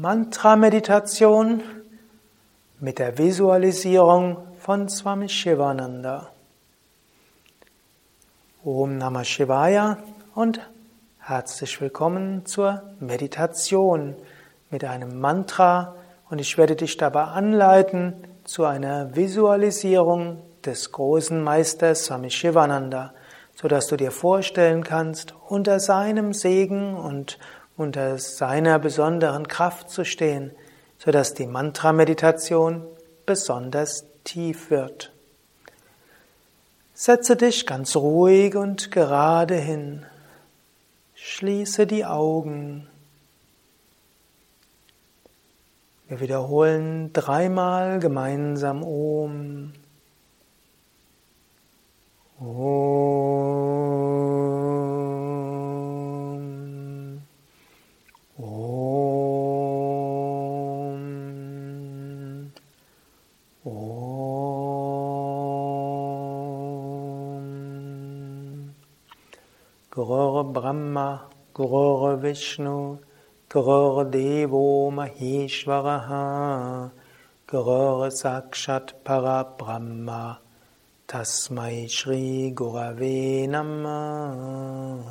Mantra-Meditation mit der Visualisierung von Swami Shivananda. Om Namah Shivaya und herzlich willkommen zur Meditation mit einem Mantra und ich werde dich dabei anleiten zu einer Visualisierung des großen Meisters Swami Shivananda, sodass du dir vorstellen kannst, unter seinem Segen und unter seiner besonderen Kraft zu stehen, sodass die Mantra-Meditation besonders tief wird. Setze dich ganz ruhig und gerade hin. Schließe die Augen. Wir wiederholen dreimal gemeinsam Om. Om. Gurur Brahma, Gurur Vishnu, Gurur Devo Maheshwaraha, Gurur Sakshat Parabrahma, Tasmai Shri Gurave Namah.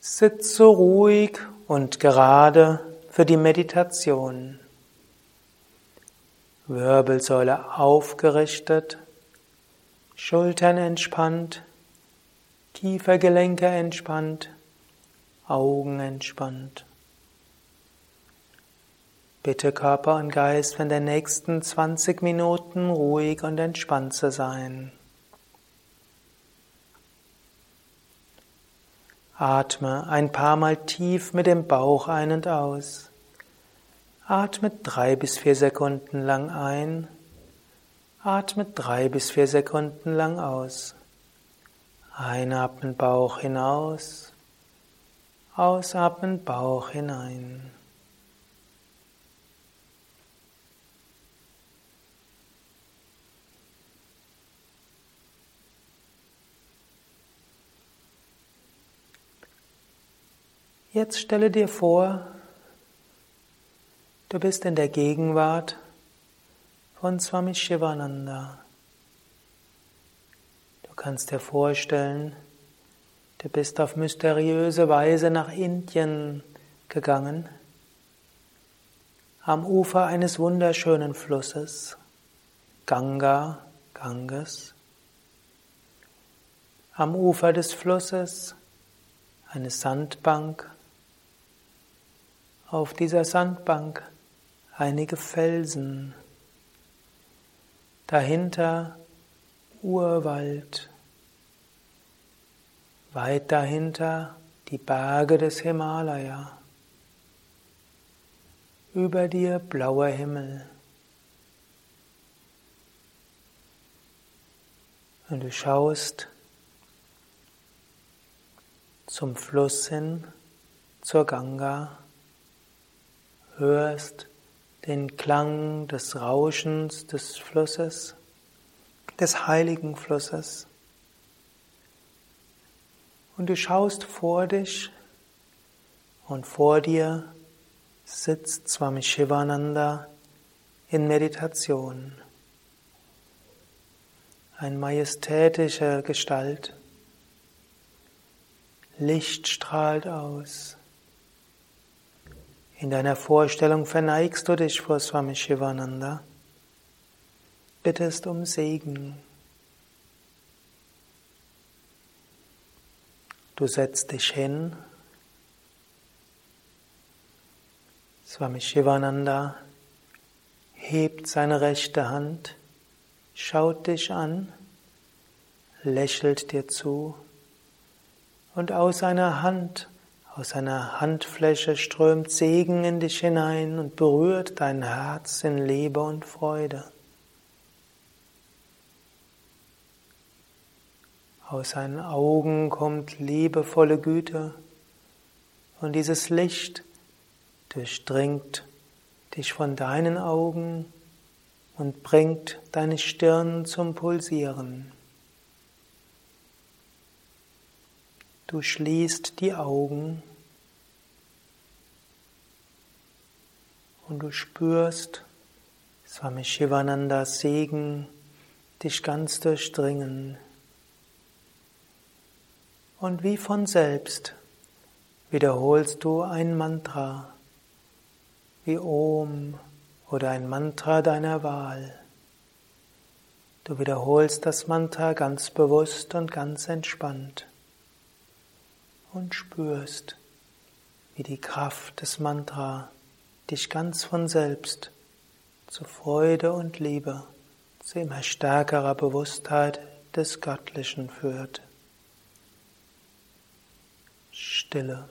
Sitze ruhig und gerade für die Meditation. Wirbelsäule aufgerichtet, Schultern entspannt, Kiefergelenke entspannt, Augen entspannt. Bitte Körper und Geist von den nächsten 20 Minuten ruhig und entspannt zu sein. Atme ein paar Mal tief mit dem Bauch ein und aus. Atme drei bis vier Sekunden lang ein Atme drei bis vier Sekunden lang aus. Einatmen Bauch hinaus, ausatmen Bauch hinein. Jetzt stelle dir vor, du bist in der Gegenwart von Swami Shivananda. Du kannst dir vorstellen, du bist auf mysteriöse Weise nach Indien gegangen, am Ufer eines wunderschönen Flusses, Ganga, Ganges. Am Ufer des Flusses eine Sandbank. Auf dieser Sandbank einige Felsen dahinter Urwald, weit dahinter die Berge des Himalaya, über dir blauer Himmel. Und du schaust zum Fluss hin, zur Ganga, hörst den Klang des Rauschens des Flusses, des heiligen Flusses. Und du schaust vor dich und vor dir sitzt Swami Shivananda in Meditation. Ein majestätischer Gestalt. Licht strahlt aus. In deiner Vorstellung verneigst du dich vor Swami Shivananda, bittest um Segen. Du setzt dich hin. Swami Shivananda hebt seine rechte Hand, schaut dich an, lächelt dir zu und aus seiner Hand aus seiner Handfläche strömt Segen in dich hinein und berührt dein Herz in Liebe und Freude. Aus seinen Augen kommt liebevolle Güte und dieses Licht durchdringt dich von deinen Augen und bringt deine Stirn zum Pulsieren. Du schließt die Augen und du spürst Swami Shivanandas Segen dich ganz durchdringen. Und wie von selbst wiederholst du ein Mantra, wie Om oder ein Mantra deiner Wahl. Du wiederholst das Mantra ganz bewusst und ganz entspannt und spürst, wie die Kraft des Mantra dich ganz von selbst zu Freude und Liebe, zu immer stärkerer Bewusstheit des Göttlichen führt. Stille.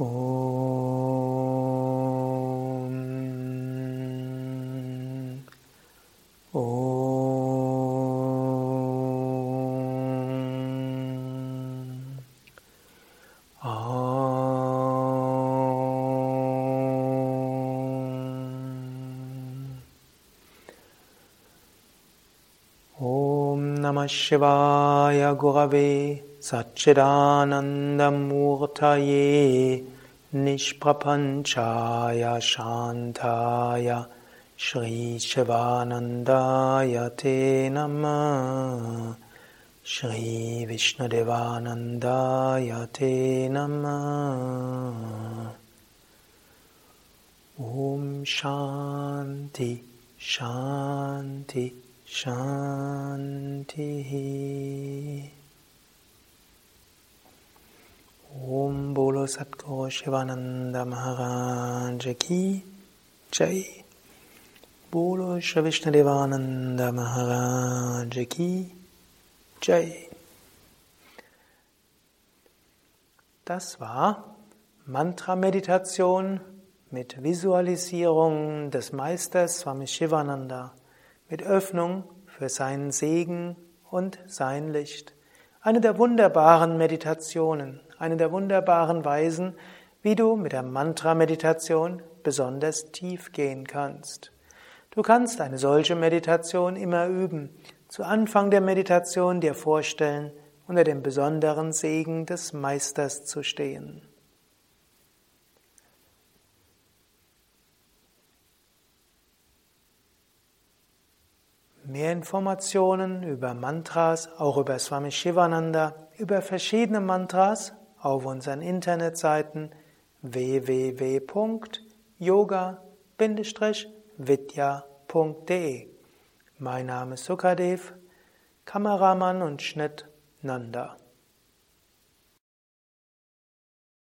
Om. Om. Om Namah Shivaya Gurave Satchidanandamurtaye Nishprapanchaya Shantaya Shri Shivanandaya Te Namah Shri Vishnudevanandaya Te Namah Om Shanti Shanti Shanti Satguru Shivananda Maharaj Ki Jai. Bolo Shri Vishnadevananda Maharaj Ki Jai. Das war Mantra-Meditation mit Visualisierung des Meisters Swami Shivananda, mit Öffnung für seinen Segen und sein Licht. Eine der wunderbaren Meditationen, eine der wunderbaren Weisen, wie du mit der Mantra-Meditation besonders tief gehen kannst. Du kannst eine solche Meditation immer üben. Zu Anfang der Meditation dir vorstellen, unter dem besonderen Segen des Meisters zu stehen. Mehr Informationen über Mantras, auch über Swami Shivananda, über verschiedene Mantras auf unseren Internetseiten www.yoga-vidya.de. Mein Name ist Sukadev, Kameramann und Schnitt Nanda.